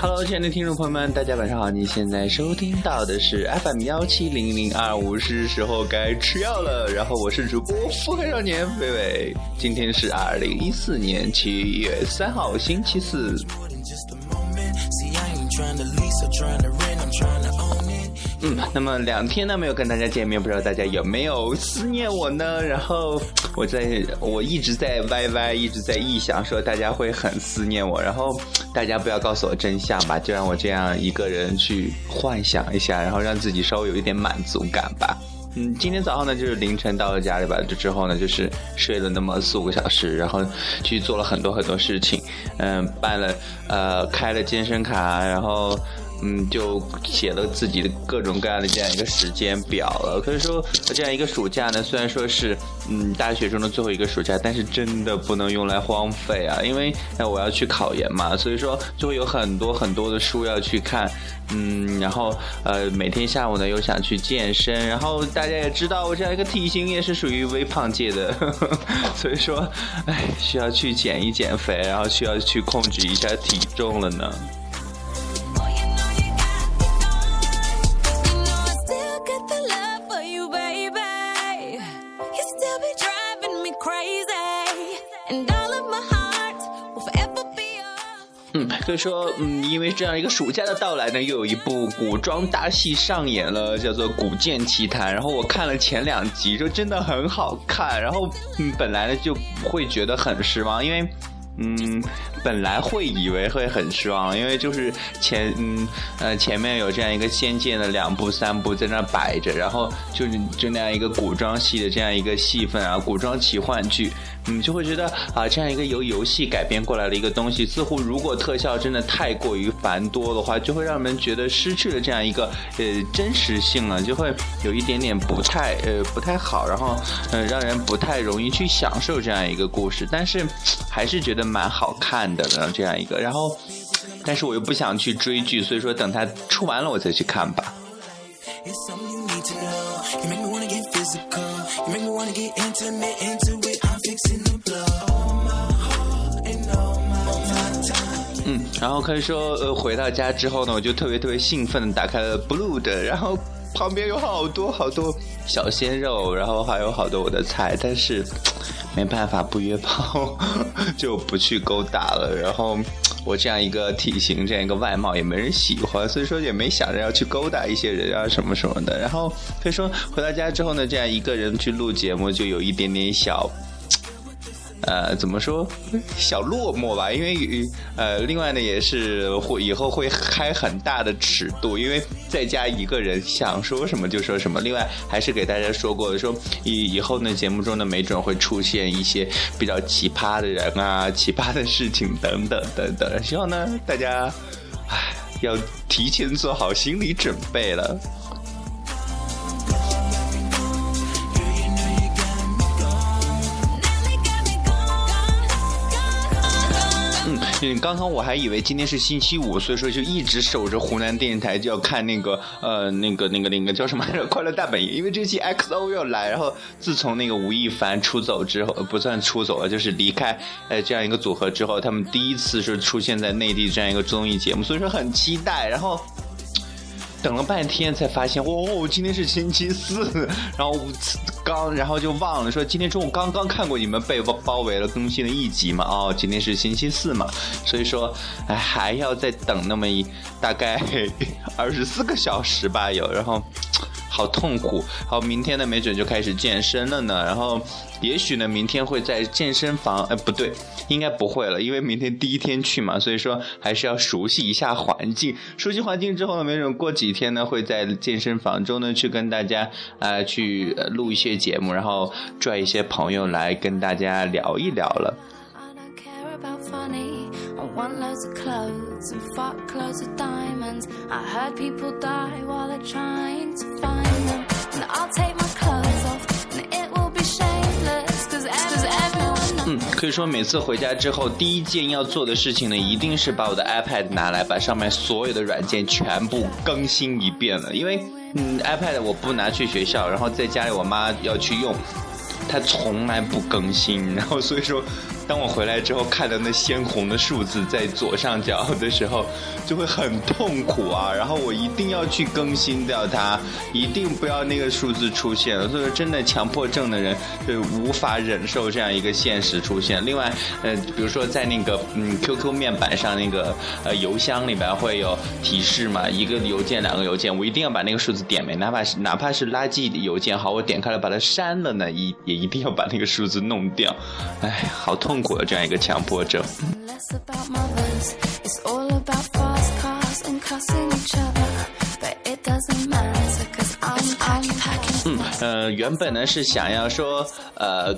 Hello，亲爱的听众朋友们，大家晚上好！你现在收听到的是 FM 幺七零零二五，是时候该吃药了。然后我是主播腹黑少年飞伟，今天是二零一四年七月三号，星期四。那么两天呢没有跟大家见面，不知道大家有没有思念我呢？然后我在我一直在 YY，一直在臆想说大家会很思念我，然后大家不要告诉我真相吧，就让我这样一个人去幻想一下，然后让自己稍微有一点满足感吧。嗯，今天早上呢就是凌晨到了家里吧，这之后呢就是睡了那么四五个小时，然后去做了很多很多事情，嗯，办了呃开了健身卡，然后。嗯，就写了自己的各种各样的这样一个时间表了。可以说，这样一个暑假呢，虽然说是嗯大学中的最后一个暑假，但是真的不能用来荒废啊，因为我要去考研嘛，所以说就会有很多很多的书要去看。嗯，然后呃每天下午呢又想去健身，然后大家也知道我这样一个体型也是属于微胖界的，所以说哎需要去减一减肥，然后需要去控制一下体重了呢。嗯所以说，嗯，因为这样一个暑假的到来呢，又有一部古装大戏上演了，叫做《古剑奇谭》。然后我看了前两集，就真的很好看。然后，嗯，本来呢就会觉得很失望，因为。嗯，本来会以为会很失望，因为就是前嗯呃前面有这样一个仙剑的两部三部在那摆着，然后就是就那样一个古装戏的这样一个戏份啊，古装奇幻剧，嗯就会觉得啊这样一个由游戏改编过来的一个东西，似乎如果特效真的太过于繁多的话，就会让人觉得失去了这样一个呃真实性了，就会有一点点不太呃不太好，然后嗯让人不太容易去享受这样一个故事，但是还是觉得。蛮好看的呢，这样一个，然后，但是我又不想去追剧，所以说等它出完了我再去看吧。嗯，然后可以说，呃，回到家之后呢，我就特别特别兴奋的打开了 Blue 的，然后旁边有好多好多小鲜肉，然后还有好多我的菜，但是。没办法，不约炮 就不去勾搭了。然后我这样一个体型，这样一个外貌也没人喜欢，所以说也没想着要去勾搭一些人啊什么什么的。然后所以说回到家之后呢，这样一个人去录节目，就有一点点小。呃，怎么说，小落寞吧？因为呃，另外呢，也是会以后会开很大的尺度，因为在家一个人想说什么就说什么。另外，还是给大家说过的，说以以后呢，节目中呢，没准会出现一些比较奇葩的人啊，奇葩的事情等等等等。希望呢，大家唉，要提前做好心理准备了。嗯，刚刚我还以为今天是星期五，所以说就一直守着湖南电视台，就要看那个呃那个那个那个叫什么《快乐大本营》，因为这期 XO 要来。然后自从那个吴亦凡出走之后，不算出走了，就是离开呃这样一个组合之后，他们第一次是出现在内地这样一个综艺节目，所以说很期待。然后。等了半天才发现，哦，今天是星期四，然后刚，然后就忘了说今天中午刚刚看过你们被包包围了更新了一集嘛，哦，今天是星期四嘛，所以说，哎，还要再等那么一大概 二十四个小时吧，有，然后。好痛苦，好，明天呢，没准就开始健身了呢。然后，也许呢，明天会在健身房，哎，不对，应该不会了，因为明天第一天去嘛，所以说还是要熟悉一下环境。熟悉环境之后呢，没准过几天呢，会在健身房中呢，去跟大家呃去录一些节目，然后拽一些朋友来跟大家聊一聊了。嗯，可以说每次回家之后，第一件要做的事情呢，一定是把我的 iPad 拿来，把上面所有的软件全部更新一遍了。因为，嗯，iPad 我不拿去学校，然后在家里我妈要去用，她从来不更新，然后所以说。当我回来之后看到那鲜红的数字在左上角的时候，就会很痛苦啊。然后我一定要去更新掉它，一定不要那个数字出现。所以说，真的强迫症的人就无法忍受这样一个现实出现。另外，呃，比如说在那个嗯 QQ 面板上那个呃邮箱里边会有提示嘛，一个邮件两个邮件，我一定要把那个数字点没，哪怕是哪怕是垃圾邮件，好，我点开了把它删了呢，一也一定要把那个数字弄掉。哎，好痛苦的，这样一个强迫症。嗯，呃，原本呢是想要说，呃。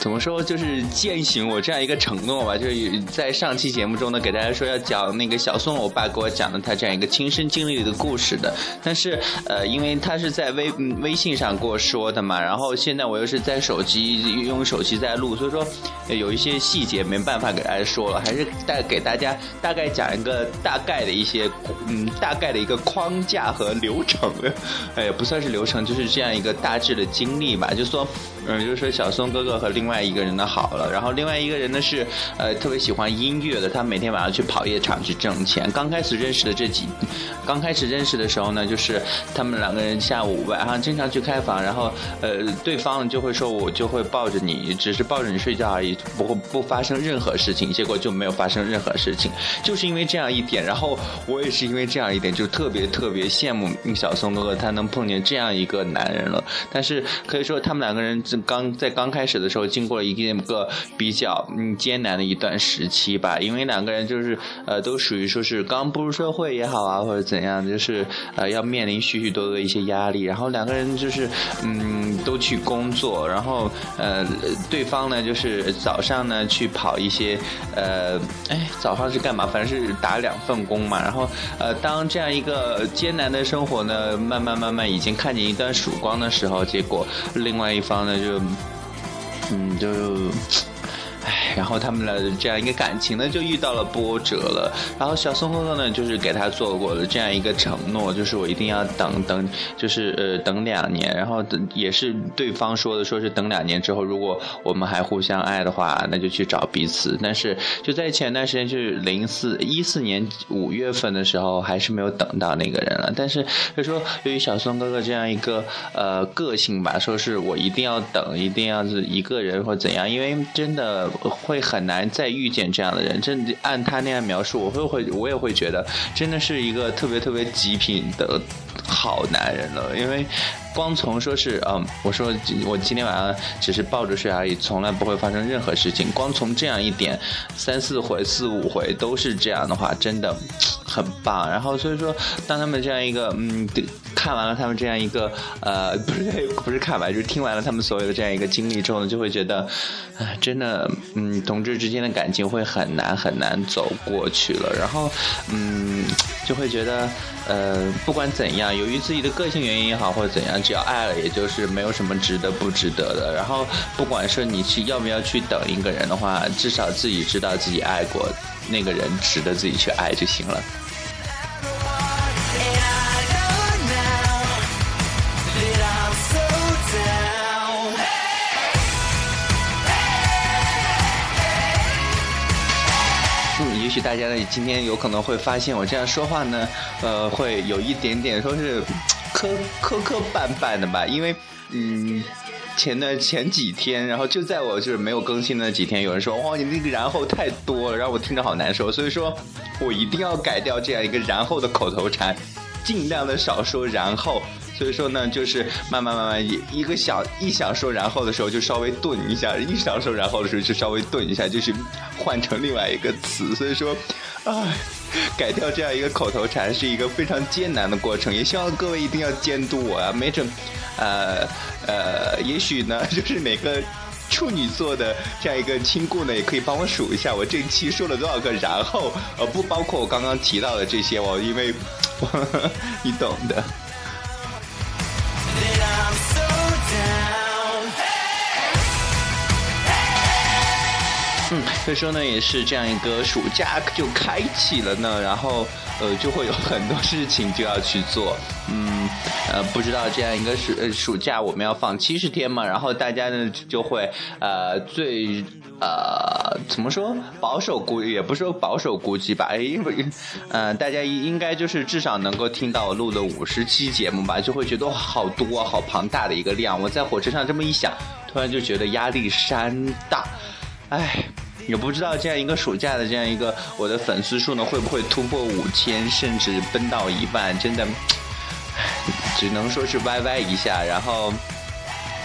怎么说？就是践行我这样一个承诺吧，就是在上期节目中呢，给大家说要讲那个小宋欧巴给我讲的他这样一个亲身经历的故事的。但是，呃，因为他是在微微信上跟我说的嘛，然后现在我又是在手机用手机在录，所以说有一些细节没办法给大家说了，还是带给大家大概讲一个大概的一些，嗯，大概的一个框架和流程。哎也，不算是流程，就是这样一个大致的经历吧。就说，嗯，就是说小宋哥哥和另外。一个人的好了，然后另外一个人呢是呃特别喜欢音乐的，他每天晚上去跑夜场去挣钱。刚开始认识的这几，刚开始认识的时候呢，就是他们两个人下午晚上经常去开房，然后呃对方就会说我就会抱着你，只是抱着你睡觉而已，不会不发生任何事情。结果就没有发生任何事情，就是因为这样一点，然后我也是因为这样一点，就特别特别羡慕小松哥哥他能碰见这样一个男人了。但是可以说他们两个人刚在刚开始的时候。经过了一个比较嗯艰难的一段时期吧，因为两个人就是呃都属于说是刚步入社会也好啊，或者怎样，就是呃要面临许许多多一些压力，然后两个人就是嗯都去工作，然后呃对方呢就是早上呢去跑一些呃哎早上是干嘛？反正是打两份工嘛，然后呃当这样一个艰难的生活呢慢慢慢慢已经看见一段曙光的时候，结果另外一方呢就。嗯，就。然后他们的这样一个感情呢，就遇到了波折了。然后小松哥哥呢，就是给他做过了这样一个承诺，就是我一定要等等，就是呃等两年。然后等也是对方说的，说是等两年之后，如果我们还互相爱的话，那就去找彼此。但是就在前段时间，就是零四一四年五月份的时候，还是没有等到那个人了。但是他说由于小松哥哥这样一个呃个性吧，说是我一定要等，一定要是一个人或怎样，因为真的。会很难再遇见这样的人，真按他那样描述，我会会我也会觉得，真的是一个特别特别极品的好男人了，因为。光从说是嗯，我说我今天晚上只是抱着睡而已，从来不会发生任何事情。光从这样一点，三四回、四五回都是这样的话，真的很棒。然后所以说，当他们这样一个嗯，看完了他们这样一个呃，不是不是看完，就是听完了他们所有的这样一个经历之后呢，就会觉得，啊，真的嗯，同志之间的感情会很难很难走过去了。然后嗯，就会觉得呃，不管怎样，由于自己的个性原因也好，或者怎样。只要爱了，也就是没有什么值得不值得的。然后，不管说你去要不要去等一个人的话，至少自己知道自己爱过那个人，值得自己去爱就行了。许大家呢今天有可能会发现我这样说话呢，呃，会有一点点说是。磕磕磕绊绊的吧，因为嗯，前的前几天，然后就在我就是没有更新的几天，有人说哇，你那个然后太多了，让我听着好难受，所以说我一定要改掉这样一个然后的口头禅，尽量的少说然后。所以说呢，就是慢慢慢慢一一个想一想说然后的时候就稍微顿一下，一想说然后的时候就稍微顿一下，就是换成另外一个词。所以说，唉。改掉这样一个口头禅是一个非常艰难的过程，也希望各位一定要监督我啊！没准，呃呃，也许呢，就是每个处女座的这样一个亲故呢，也可以帮我数一下我这期说了多少个然后，呃，不包括我刚刚提到的这些哦，因为 你懂的。嗯，所以说呢，也是这样一个暑假就开启了呢，然后呃就会有很多事情就要去做，嗯呃不知道这样一个暑呃暑假我们要放七十天嘛，然后大家呢就会呃最呃怎么说保守估也不是说保守估计吧，哎呃大家应该就是至少能够听到我录的五十期节目吧，就会觉得好多好庞大的一个量，我在火车上这么一想，突然就觉得压力山大，哎。也不知道这样一个暑假的这样一个我的粉丝数呢会不会突破五千，甚至奔到一万？真的，只能说是歪歪一下，然后。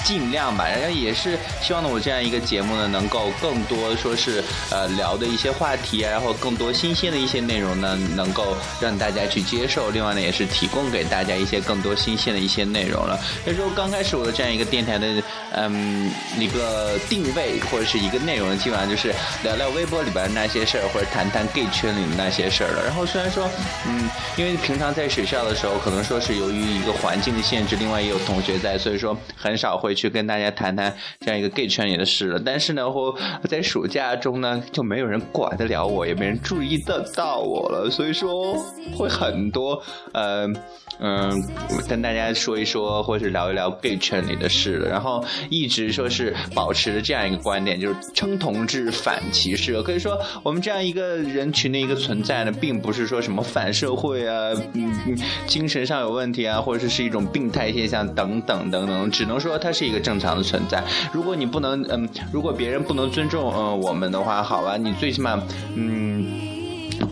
尽量吧，然后也是希望呢，我这样一个节目呢，能够更多说是呃聊的一些话题啊，然后更多新鲜的一些内容呢，能够让大家去接受。另外呢，也是提供给大家一些更多新鲜的一些内容了。所以说，刚开始我的这样一个电台的嗯一个定位或者是一个内容，基本上就是聊聊微博里边那些事儿，或者谈谈 gay 圈里的那些事儿了。然后虽然说嗯，因为平常在学校的时候，可能说是由于一个环境的限制，另外也有同学在，所以说很少会。去跟大家谈谈这样一个 gay 圈里的事了，但是呢，我在暑假中呢，就没有人管得了我，也没人注意得到我了，所以说会很多，呃，嗯，跟大家说一说，或是聊一聊 gay 圈里的事了。然后一直说是保持着这样一个观点，就是称同志反歧视。可以说，我们这样一个人群的一个存在呢，并不是说什么反社会啊，嗯，精神上有问题啊，或者是是一种病态现象等等等等，只能说它是。一个正常的存在。如果你不能，嗯，如果别人不能尊重，嗯，我们的话，好吧，你最起码，嗯，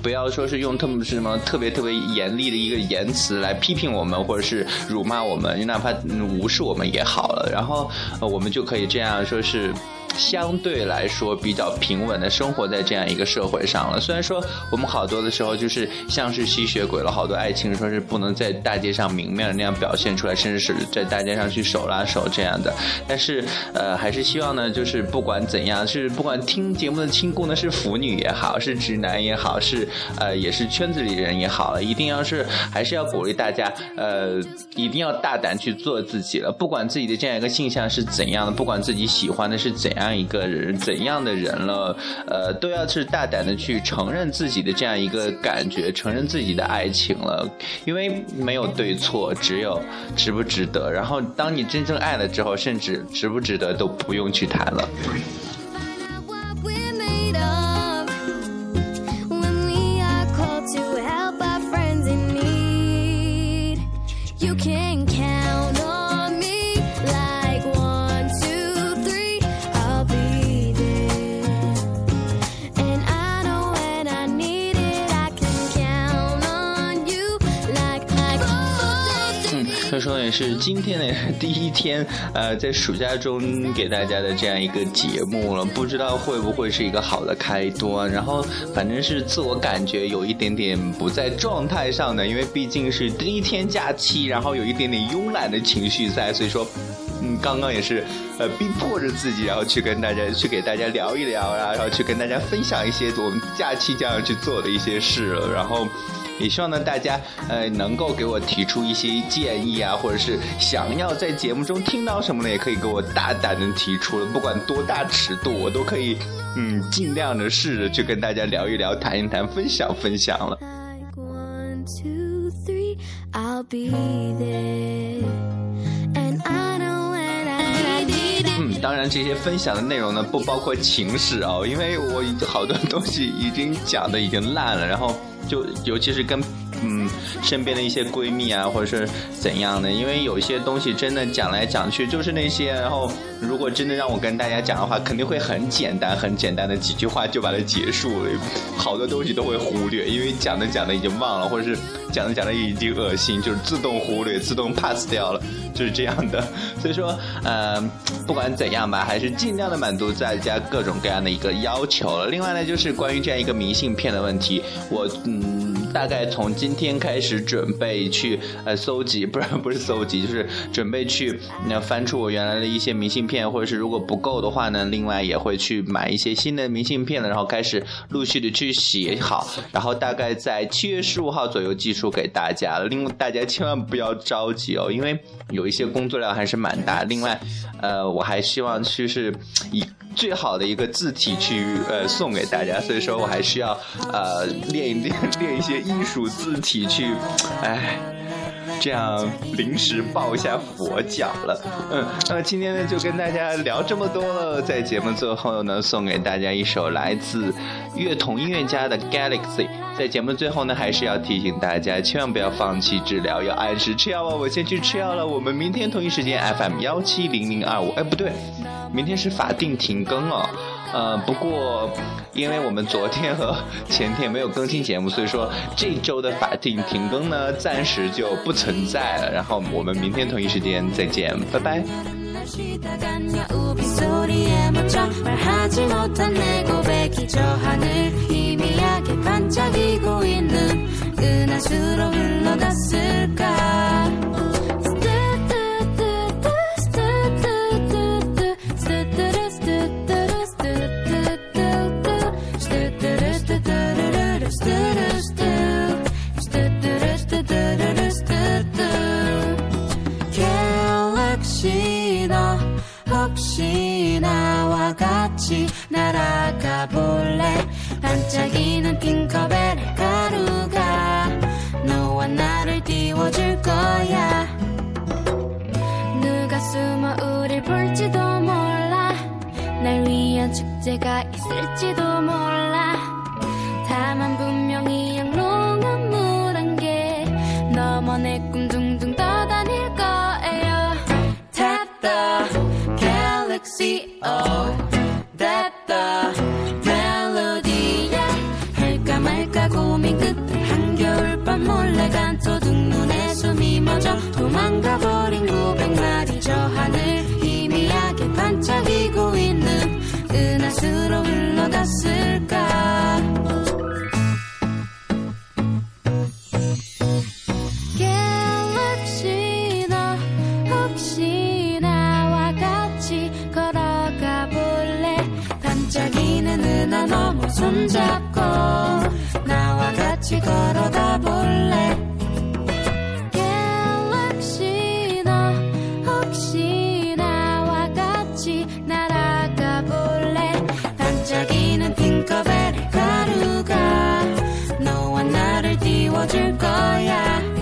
不要说是用特么什么特别特别严厉的一个言辞来批评我们，或者是辱骂我们，你哪怕无视我们也好了。然后，我们就可以这样说是。相对来说比较平稳的生活在这样一个社会上了。虽然说我们好多的时候就是像是吸血鬼了，好多爱情说是不能在大街上明面那样表现出来，甚至是在大街上去手拉手这样的。但是呃，还是希望呢，就是不管怎样，是不管听节目的亲故呢是腐女也好，是直男也好，是呃也是圈子里人也好，一定要是还是要鼓励大家，呃，一定要大胆去做自己了。不管自己的这样一个性向是怎样的，不管自己喜欢的是怎样。样一个人怎样的人了，呃，都要是大胆的去承认自己的这样一个感觉，承认自己的爱情了，因为没有对错，只有值不值得。然后，当你真正爱了之后，甚至值不值得都不用去谈了。也是今天的第一天，呃，在暑假中给大家的这样一个节目了，不知道会不会是一个好的开端。然后反正是自我感觉有一点点不在状态上的，因为毕竟是第一天假期，然后有一点点慵懒的情绪在，所以说，嗯，刚刚也是呃逼迫着自己，然后去跟大家去给大家聊一聊啊，然后去跟大家分享一些我们假期将要去做的一些事了，然后。也希望呢，大家呃能够给我提出一些建议啊，或者是想要在节目中听到什么呢，也可以给我大胆的提出了，不管多大尺度，我都可以嗯尽量的试着去跟大家聊一聊、谈一谈、分享分享了。嗯，当然这些分享的内容呢，不包括情史哦，因为我好多东西已经讲的已经烂了，然后。就尤其是跟嗯身边的一些闺蜜啊，或者是怎样的，因为有一些东西真的讲来讲去就是那些，然后如果真的让我跟大家讲的话，肯定会很简单，很简单的几句话就把它结束了，好多东西都会忽略，因为讲着讲着已经忘了，或者是讲着讲着已经恶心，就是自动忽略、自动 pass 掉了，就是这样的。所以说，呃，不管怎样吧，还是尽量的满足大家各种各样的一个要求了。另外呢，就是关于这样一个明信片的问题，我。嗯，大概从今天开始准备去呃搜集，不是不是搜集，就是准备去那翻出我原来的一些明信片，或者是如果不够的话呢，另外也会去买一些新的明信片了，然后开始陆续的去写好，然后大概在七月十五号左右寄出给大家。另大家千万不要着急哦，因为有一些工作量还是蛮大。另外，呃，我还希望就是以。最好的一个字体去呃送给大家，所以说我还需要呃练一练 练一些艺术字体去，哎。这样临时抱一下佛脚了，嗯，那么今天呢就跟大家聊这么多了，在节目最后呢送给大家一首来自乐童音乐家的 Galaxy，在节目最后呢还是要提醒大家千万不要放弃治疗，要按时吃药哦。我先去吃药了，我们明天同一时间 FM 幺七零零二五，哎不对，明天是法定停更哦。呃，不过，因为我们昨天和前天没有更新节目，所以说这周的法定停更呢，暂时就不存在了。然后我们明天同一时间再见，拜拜。 반짝이고 있는 은하수로 흘러갔을까? 축제가 있을지도 혹시 나와 같이 걸어가 볼래? 반짝이는 은하 너머 손잡고 나와 같이 걸어가 볼래? 갤럭시 너 혹시 나와 같이 날아가 볼래? 반짝이는 핑커벨의 가루가 너와 나를 띄워줄 거야